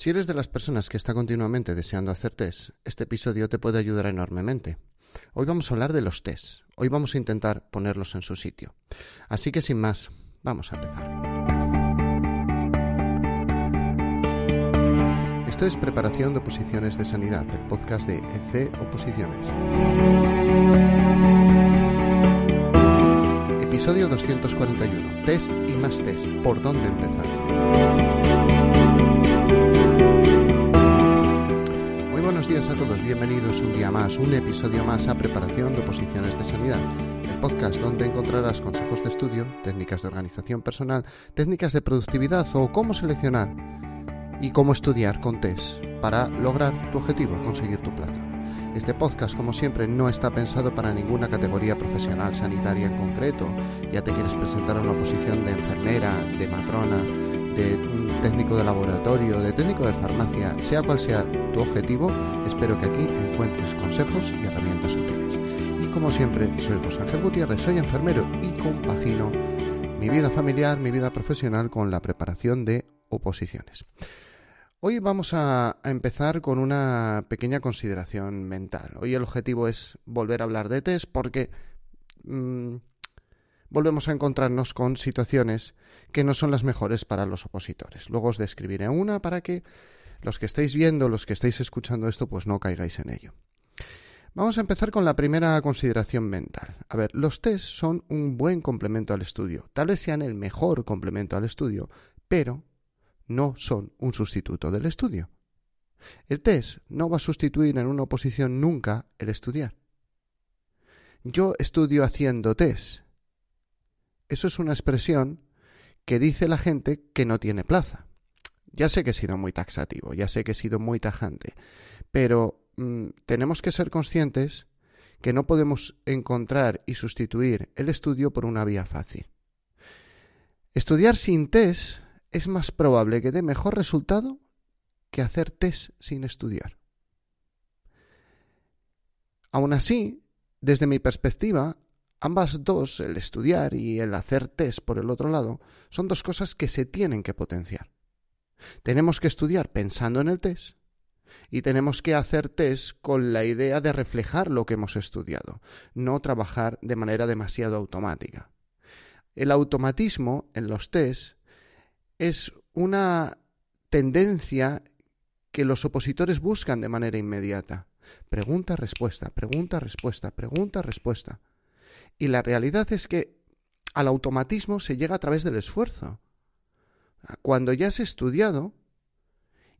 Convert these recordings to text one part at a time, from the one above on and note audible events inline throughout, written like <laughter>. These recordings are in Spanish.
Si eres de las personas que está continuamente deseando hacer test, este episodio te puede ayudar enormemente. Hoy vamos a hablar de los test. Hoy vamos a intentar ponerlos en su sitio. Así que sin más, vamos a empezar. Esto es Preparación de Oposiciones de Sanidad, el podcast de EC Oposiciones. Episodio 241. Test y más test. ¿Por dónde empezar? Días a todos. Bienvenidos un día más, un episodio más a Preparación de Oposiciones de Sanidad. El podcast donde encontrarás consejos de estudio, técnicas de organización personal, técnicas de productividad o cómo seleccionar y cómo estudiar con test para lograr tu objetivo, conseguir tu plaza. Este podcast, como siempre, no está pensado para ninguna categoría profesional sanitaria en concreto. Ya te quieres presentar a una posición de enfermera, de matrona, de técnico de laboratorio, de técnico de farmacia, sea cual sea tu objetivo, espero que aquí encuentres consejos y herramientas útiles. Y como siempre, soy José Ángel Gutiérrez, soy enfermero y compagino mi vida familiar, mi vida profesional con la preparación de oposiciones. Hoy vamos a, empezar con una pequeña consideración mental. Hoy el objetivo es volver a hablar de test porque mm, volvemos a encontrarnos con situaciones que no son las mejores para los opositores. Luego os describiré una para que los que estáis viendo, los que estáis escuchando esto, pues no caigáis en ello. Vamos a empezar con la primera consideración mental. A ver, los test son un buen complemento al estudio. Tal vez sean el mejor complemento al estudio, pero no son un sustituto del estudio. El test no va a sustituir en una oposición nunca el estudiar. Yo estudio haciendo test. Eso es una expresión que dice la gente que no tiene plaza. Ya sé que he sido muy taxativo, ya sé que he sido muy tajante, pero mm, tenemos que ser conscientes que no podemos encontrar y sustituir el estudio por una vía fácil. Estudiar sin test es más probable que dé mejor resultado que hacer test sin estudiar. Aún así, desde mi perspectiva, ambas dos, el estudiar y el hacer test por el otro lado, son dos cosas que se tienen que potenciar. Tenemos que estudiar pensando en el test y tenemos que hacer test con la idea de reflejar lo que hemos estudiado, no trabajar de manera demasiado automática. El automatismo en los test es una tendencia que los opositores buscan de manera inmediata. Pregunta, respuesta, pregunta, respuesta, pregunta, respuesta. Y la realidad es que al automatismo se llega a través del esfuerzo. Cuando ya has estudiado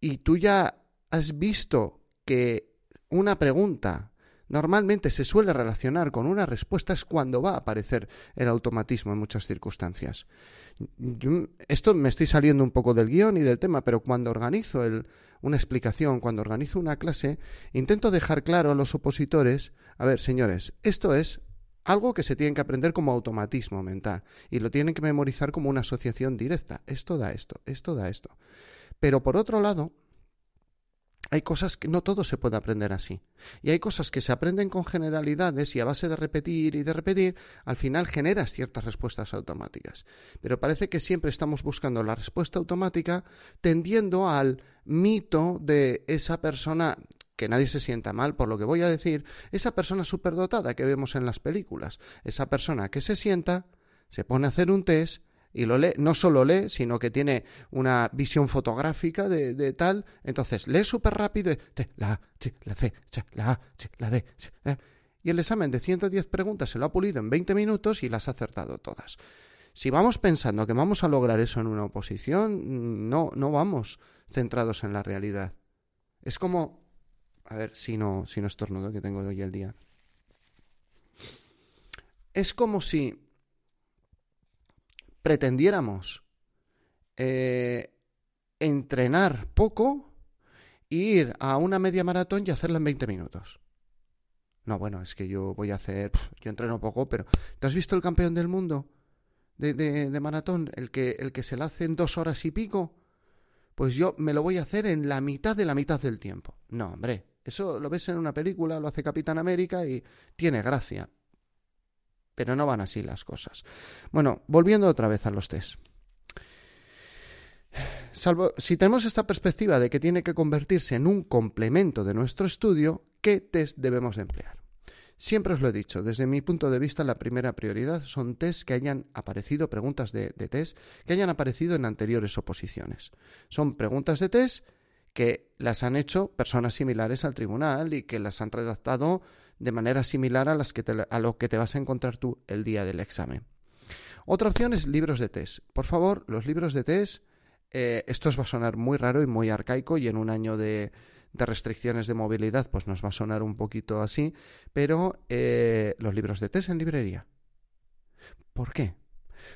y tú ya has visto que una pregunta normalmente se suele relacionar con una respuesta es cuando va a aparecer el automatismo en muchas circunstancias. esto me estoy saliendo un poco del guion y del tema, pero cuando organizo una explicación, cuando organizo una clase, intento dejar claro a los opositores, a ver, señores, esto es algo que se tiene que aprender como automatismo mental y lo tienen que memorizar como una asociación directa. Esto da esto, esto da esto. Pero por otro lado, hay cosas que no todo se puede aprender así. Y hay cosas que se aprenden con generalidades y a base de repetir y de repetir, al final generas ciertas respuestas automáticas. Pero parece que siempre estamos buscando la respuesta automática tendiendo al mito de esa persona que nadie se sienta mal por lo que voy a decir, esa persona superdotada que vemos en las películas, esa persona que se sienta, se pone a hacer un test y lo lee, no solo lee, sino que tiene una visión fotográfica de, tal, entonces lee súper rápido, la A, la C, la A, la D. ¿eh? Y el examen de 110 preguntas se lo ha pulido en 20 minutos y las ha acertado todas. Si vamos pensando que vamos a lograr eso en una oposición, no, no vamos centrados en la realidad. Es como, a ver si no, si no estornudo que tengo hoy el día. Es como si pretendiéramos eh, entrenar poco e ir a una media maratón y hacerla en 20 minutos. No, bueno, es que yo voy a hacer, yo entreno poco, pero ¿te has visto el campeón del mundo de, de, maratón? El que, el que se la hace en dos horas y pico. Pues yo me lo voy a hacer en la mitad de la mitad del tiempo. No, hombre, eso lo ves en una película, lo hace Capitán América y tiene gracia. Pero no van así las cosas. Bueno, volviendo otra vez a los test. salvo si tenemos esta perspectiva de que tiene que convertirse en un complemento de nuestro estudio, ¿qué test debemos emplear? Siempre os lo he dicho, desde mi punto de vista la primera prioridad son test que hayan aparecido, preguntas de, test que hayan aparecido en anteriores oposiciones. Son preguntas de test que las han hecho personas similares al tribunal y que las han redactado de manera similar a, las que a lo que te vas a encontrar tú el día del examen. Otra opción es libros de test. Por favor, los libros de test, eh, esto os va a sonar muy raro y muy arcaico y en un año de, de restricciones de movilidad, pues nos va a sonar un poquito así, pero eh, los libros de test en librería. ¿Por qué?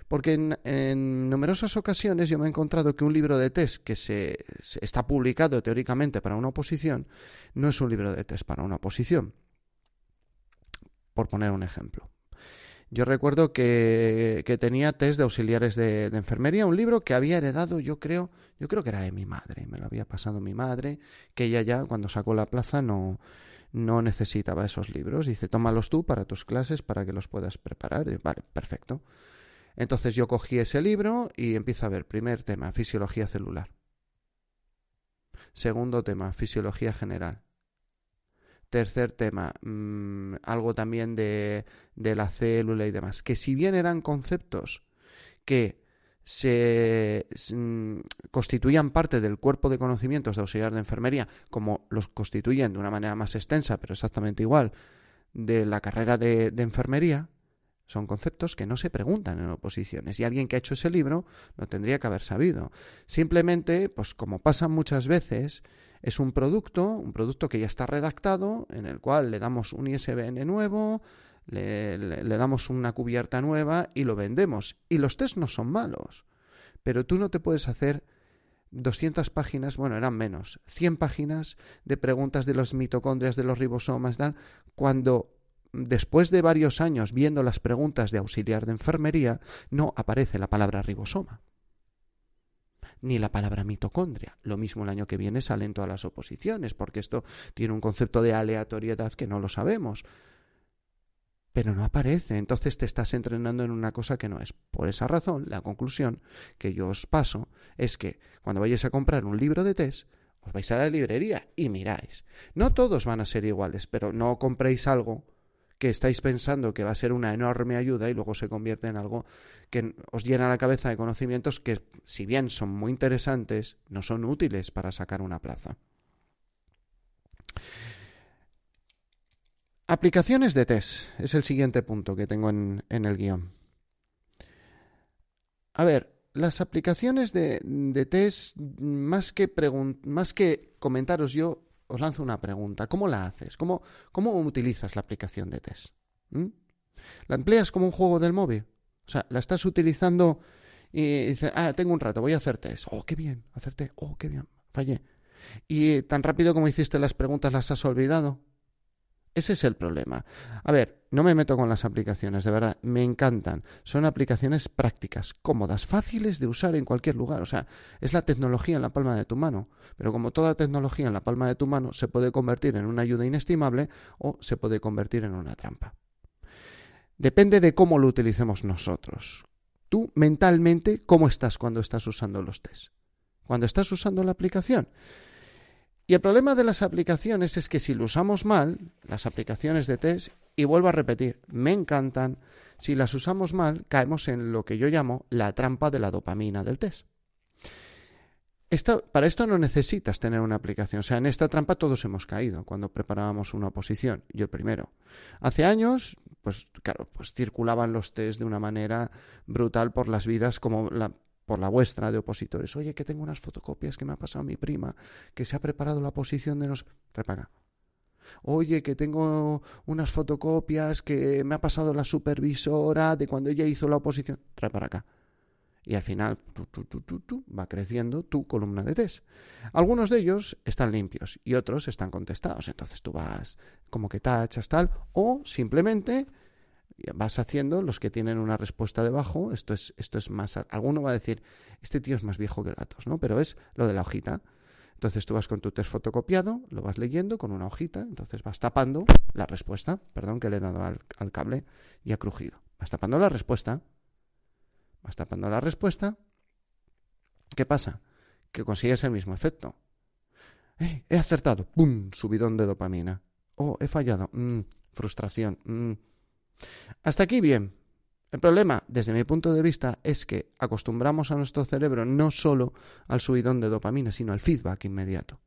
Porque en, numerosas ocasiones yo me he encontrado que un libro de test que se, está publicado teóricamente para una oposición no es un libro de test para una oposición. Por poner un ejemplo. Yo recuerdo que, tenía test de auxiliares de, enfermería, un libro que había heredado, yo creo, yo creo que era de mi madre, me lo había pasado mi madre, que ella ya cuando sacó la plaza no, no necesitaba esos libros. Dice, tómalos tú para tus clases para que los puedas preparar. vale, perfecto. Entonces yo cogí ese libro y empiezo a ver, primer tema, fisiología celular. Segundo tema, fisiología general. Tercer tema, mm, algo también de, de la célula y demás. Que si bien eran conceptos que se mm, constituían parte del cuerpo de conocimientos de auxiliar de enfermería, como los constituyen de una manera más extensa, pero exactamente igual, de la carrera de, de, enfermería, son conceptos que no se preguntan en oposiciones y alguien que ha hecho ese libro lo tendría que haber sabido. Simplemente, pues como pasa muchas veces, es un producto, un producto que ya está redactado, en el cual le damos un ISBN nuevo, le, damos una cubierta nueva y lo vendemos. Y los test no son malos, pero tú no te puedes hacer 200 páginas, bueno, eran menos, 100 páginas de preguntas de los mitocondrias, de los ribosomas, tal, cuando después de varios años viendo las preguntas de auxiliar de enfermería, no aparece la palabra ribosoma ni la palabra mitocondria. Lo mismo el año que viene salen todas las oposiciones, porque esto tiene un concepto de aleatoriedad que no lo sabemos. Pero no aparece, entonces te estás entrenando en una cosa que no es. Por esa razón, la conclusión que yo os paso es que cuando vayáis a comprar un libro de test, os vais a la librería y miráis. No todos van a ser iguales, pero no compréis algo que estáis pensando que va a ser una enorme ayuda y luego se convierte en algo que os llena la cabeza de conocimientos que, si bien son muy interesantes, no son útiles para sacar una plaza. Aplicaciones de test es el siguiente punto que tengo en, el guion. A ver, las aplicaciones de, de test, más que, más que comentaros yo os lanzo una pregunta. ¿Cómo la haces? ¿Cómo, cómo utilizas la aplicación de test? ¿Mm? ¿La empleas como un juego del móvil? O sea, la estás utilizando y dices, ah, tengo un rato, voy a hacer test. Oh, qué bien, hacerte, oh, qué bien, fallé. Y tan rápido como hiciste las preguntas las has olvidado. Ese es el problema. A ver, no me meto con las aplicaciones, de verdad, me encantan. Son aplicaciones prácticas, cómodas, fáciles de usar en cualquier lugar. O sea, es la tecnología en la palma de tu mano. Pero como toda tecnología en la palma de tu mano se puede convertir en una ayuda inestimable o se puede convertir en una trampa. Depende de cómo lo utilicemos nosotros. Tú mentalmente, ¿cómo estás cuando estás usando los test? Cuando estás usando la aplicación. Y el problema de las aplicaciones es que si lo usamos mal, las aplicaciones de test, y vuelvo a repetir, me encantan, si las usamos mal, caemos en lo que yo llamo la trampa de la dopamina del test. para esto no necesitas tener una aplicación. O sea, en esta trampa todos hemos caído cuando preparábamos una oposición. Yo el primero. Hace años, pues claro, pues circulaban los test de una manera brutal por las vidas como la, por la vuestra de opositores. Oye, que tengo unas fotocopias que me ha pasado mi prima, que se ha preparado la posición de nos... Repaga. Oye, que tengo unas fotocopias que me ha pasado la supervisora de cuando ella hizo la oposición. Trae para acá. Y al final va creciendo tu columna de test. Algunos de ellos están limpios y otros están contestados. Entonces tú vas como que tachas tal o simplemente vas haciendo los que tienen una respuesta debajo. Esto es, esto es más. Alguno va a decir, este tío es más viejo que gatos, ¿no? Pero es lo de la hojita. Entonces tú vas con tu test fotocopiado, lo vas leyendo con una hojita, entonces vas tapando la respuesta. Perdón que le he dado al, cable y ha crujido. Vas tapando la respuesta. Vas tapando la respuesta. ¿Qué pasa? que consigues el mismo efecto. Eh, he acertado, ¡pum! Subidón de dopamina. Oh, he fallado, mm, frustración. Mm. Hasta aquí bien. El problema, desde mi punto de vista, es que acostumbramos a nuestro cerebro no solo al subidón de dopamina, sino al feedback inmediato.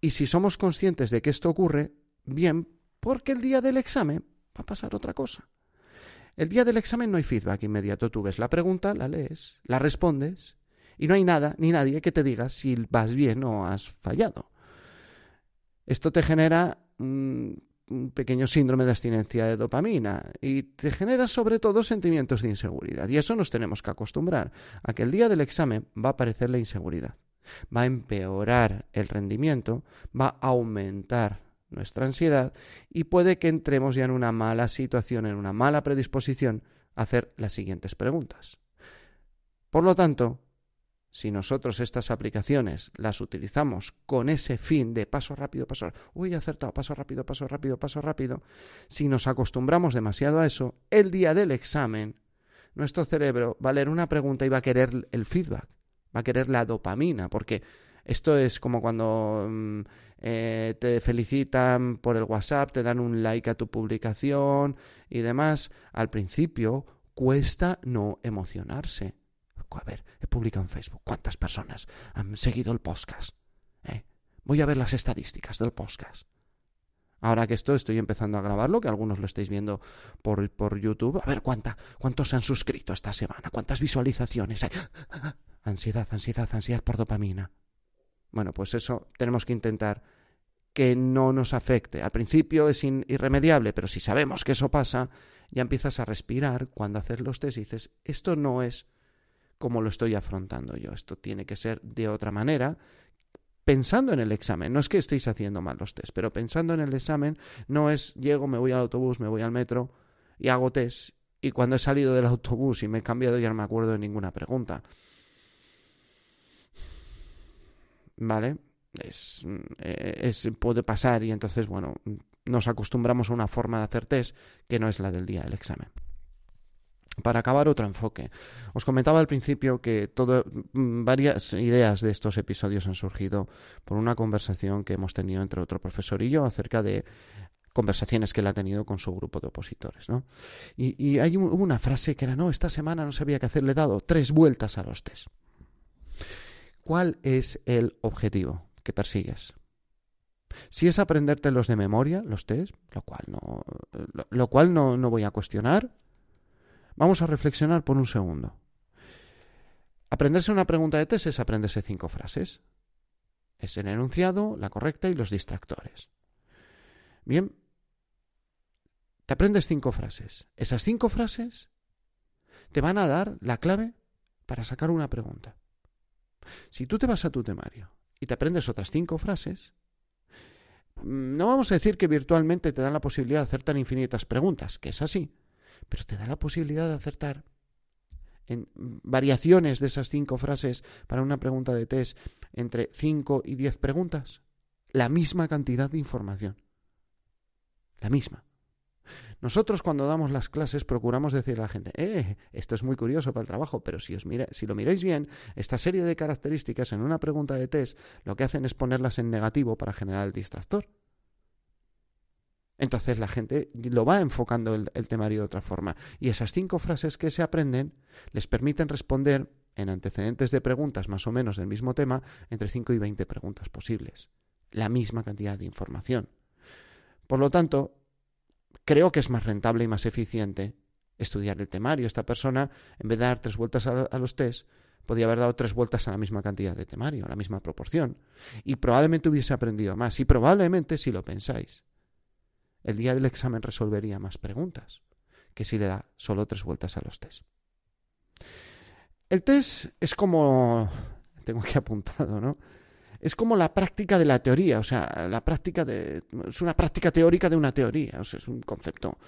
Y si somos conscientes de que esto ocurre, bien, porque el día del examen va a pasar otra cosa. El día del examen no hay feedback inmediato. Tú ves la pregunta, la lees, la respondes y no hay nada ni nadie que te diga si vas bien o has fallado. Esto te genera un, pequeño síndrome de abstinencia de dopamina y te genera sobre todo sentimientos de inseguridad. Y eso nos tenemos que acostumbrar a que el día del examen va a aparecer la inseguridad, va a empeorar el rendimiento, va a aumentar nuestra ansiedad y puede que entremos ya en una mala situación, en una mala predisposición a hacer las siguientes preguntas. Por lo tanto, si nosotros estas aplicaciones las utilizamos con ese fin de paso rápido, paso rápido, uy, acertado, paso rápido, paso rápido, paso rápido, si nos acostumbramos demasiado a eso, el día del examen, nuestro cerebro va a leer una pregunta y va a querer el feedback, va a querer la dopamina, porque esto es como cuando mm, eh, te felicitan por el WhatsApp, te dan un like a tu publicación y demás. Al principio cuesta no emocionarse. A ver, publicado en Facebook. ¿Cuántas personas han seguido el podcast? ¿Eh? Voy a ver las estadísticas del podcast. Ahora que esto estoy empezando a grabarlo, que algunos lo estáis viendo por, por YouTube, a ver cuánta, cuántos se han suscrito esta semana, cuántas visualizaciones hay. <gasps> Ansiedad, ansiedad, ansiedad por dopamina. Bueno, pues eso tenemos que intentar que no nos afecte. Al principio es irremediable, pero si sabemos que eso pasa, ya empiezas a respirar cuando haces los test y dices, esto no es como lo estoy afrontando yo, esto tiene que ser de otra manera, pensando en el examen. No es que estéis haciendo mal los test, pero pensando en el examen no es llego, me voy al autobús, me voy al metro y hago test y cuando he salido del autobús y me he cambiado ya no me acuerdo de ninguna pregunta. ¿vale? Es, eh, es, puede pasar y entonces, bueno, nos acostumbramos a una forma de hacer test que no es la del día del examen. Para acabar, otro enfoque. Os comentaba al principio que mm, varias ideas de estos episodios han surgido por una conversación que hemos tenido entre otro profesor y yo acerca de conversaciones que él ha tenido con su grupo de opositores. ¿no? Y, hay una frase que era, no, esta semana no sabía qué hacer, le he dado tres vueltas a los test. ¿Cuál es el objetivo que persigues? Si es aprendértelos de memoria, los test, lo cual no, lo, cual no, no voy a cuestionar, vamos a reflexionar por un segundo. Aprenderse una pregunta de test es aprenderse cinco frases. Es el enunciado, la correcta y los distractores. Bien, te aprendes cinco frases. Esas cinco frases te van a dar la clave para sacar una pregunta. Si tú te vas a tu temario y te aprendes otras cinco frases, no vamos a decir que virtualmente te dan la posibilidad de acertar infinitas preguntas, que es así, pero te da la posibilidad de acertar en variaciones de esas cinco frases para una pregunta de test entre cinco y diez preguntas. La misma cantidad de información. La misma. Nosotros cuando damos las clases procuramos decirle a la gente, eh, esto es muy curioso para el trabajo, pero si, os mira, si lo miráis bien, esta serie de características en una pregunta de test lo que hacen es ponerlas en negativo para generar el distractor. Entonces la gente lo va enfocando el, temario de otra forma. Y esas cinco frases que se aprenden les permiten responder en antecedentes de preguntas más o menos del mismo tema entre 5 y 20 preguntas posibles. La misma cantidad de información. Por lo tanto, creo que es más rentable y más eficiente estudiar el temario. Esta persona, en vez de dar tres vueltas a, los test, podía haber dado tres vueltas a la misma cantidad de temario, a la misma proporción. Y probablemente hubiese aprendido más. Y probablemente, si lo pensáis, el día del examen resolvería más preguntas que si le da solo tres vueltas a los test. El test es como... Tengo aquí apuntado, ¿no? es como la práctica de la teoría, o sea, la práctica de es una práctica teórica de una teoría, o sea, es un concepto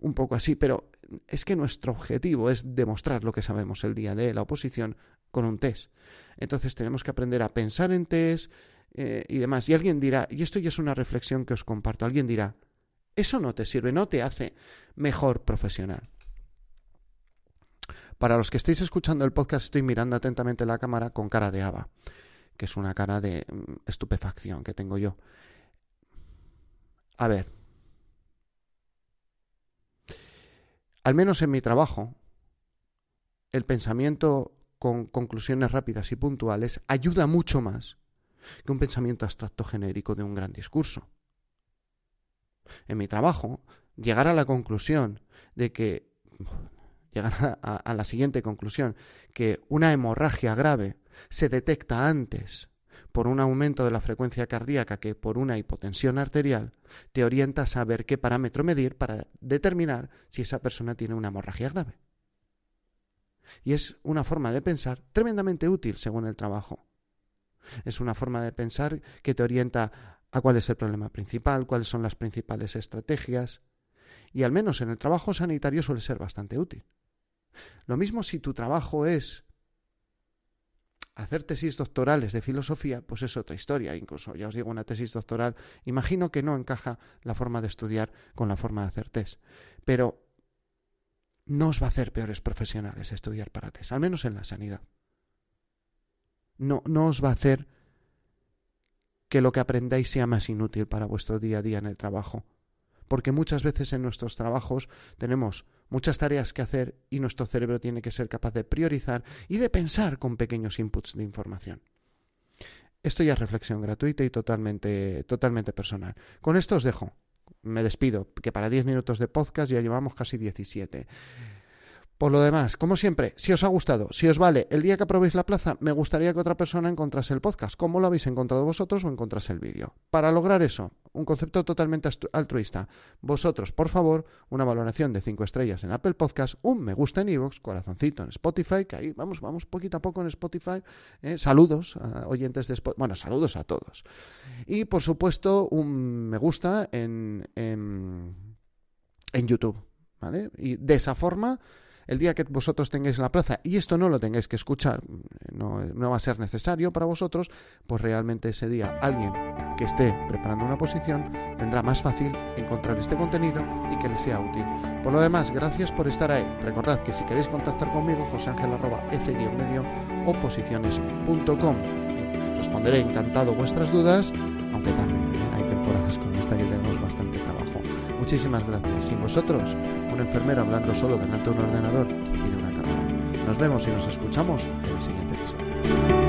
un poco así, pero es que nuestro objetivo es demostrar lo que sabemos el día de la oposición con un test. Entonces tenemos que aprender a pensar en test eh, y demás. Y alguien dirá, y esto ya es una reflexión que os comparto, alguien dirá, eso no te sirve, no te hace mejor profesional. Para los que estéis escuchando el podcast, estoy mirando atentamente la cámara con cara de haba. que es una cara de mm, estupefacción que tengo yo. A ver, al menos en mi trabajo, el pensamiento con conclusiones rápidas y puntuales ayuda mucho más que un pensamiento abstracto genérico de un gran discurso. En mi trabajo, llegar a la conclusión de que llegar a, la siguiente conclusión, que una hemorragia grave se detecta antes por un aumento de la frecuencia cardíaca que por una hipotensión arterial, te orienta a saber qué parámetro medir para determinar si esa persona tiene una hemorragia grave. Y es una forma de pensar tremendamente útil según el trabajo. Es una forma de pensar que te orienta a cuál es el problema principal, cuáles son las principales estrategias, y al menos en el trabajo sanitario suele ser bastante útil. Lo mismo si tu trabajo es hacer tesis doctorales de filosofía, pues es otra historia. Incluso, ya os digo, una tesis doctoral, imagino que no encaja la forma de estudiar con la forma de hacer test. Pero no os va a hacer peores profesionales estudiar para test, al menos en la sanidad. No, no os va a hacer que lo que aprendáis sea más inútil para vuestro día a día en el trabajo. Porque muchas veces en nuestros trabajos tenemos muchas tareas que hacer y nuestro cerebro tiene que ser capaz de priorizar y de pensar con pequeños inputs de información. Esto ya es reflexión gratuita y totalmente, totalmente personal. Con esto os dejo. Me despido, que para 10 minutos de podcast ya llevamos casi 17. Por lo demás, como siempre, si os ha gustado, si os vale, el día que probéis la plaza, me gustaría que otra persona encontrase el podcast. ¿Cómo lo habéis encontrado vosotros o encontrase el vídeo? Para lograr eso, un concepto totalmente altruista. Vosotros, por favor, una valoración de 5 estrellas en Apple Podcast, un me gusta en iVoox, corazoncito en Spotify, que ahí vamos, vamos poquito a poco en Spotify. ¿eh? saludos a oyentes de Spotify. Bueno, saludos a todos. Y, por supuesto, un me gusta en, en, en YouTube. ¿Vale? Y de esa forma el día que vosotros tengáis la plaza y esto no lo tengáis que escuchar, no, va a ser necesario para vosotros, pues realmente ese día alguien que esté preparando una posición tendrá más fácil encontrar este contenido y que le sea útil. Por lo demás, gracias por estar ahí. Recordad que si queréis contactar conmigo, joseangel.ec-medio o posiciones.com. Responderé encantado vuestras dudas, aunque también hay temporadas como esta que tenemos bastante trabajo. Muchísimas gracias. Sin vosotros, un enfermero hablando solo delante de un ordenador y de una cámara. Nos vemos y nos escuchamos en el siguiente episodio.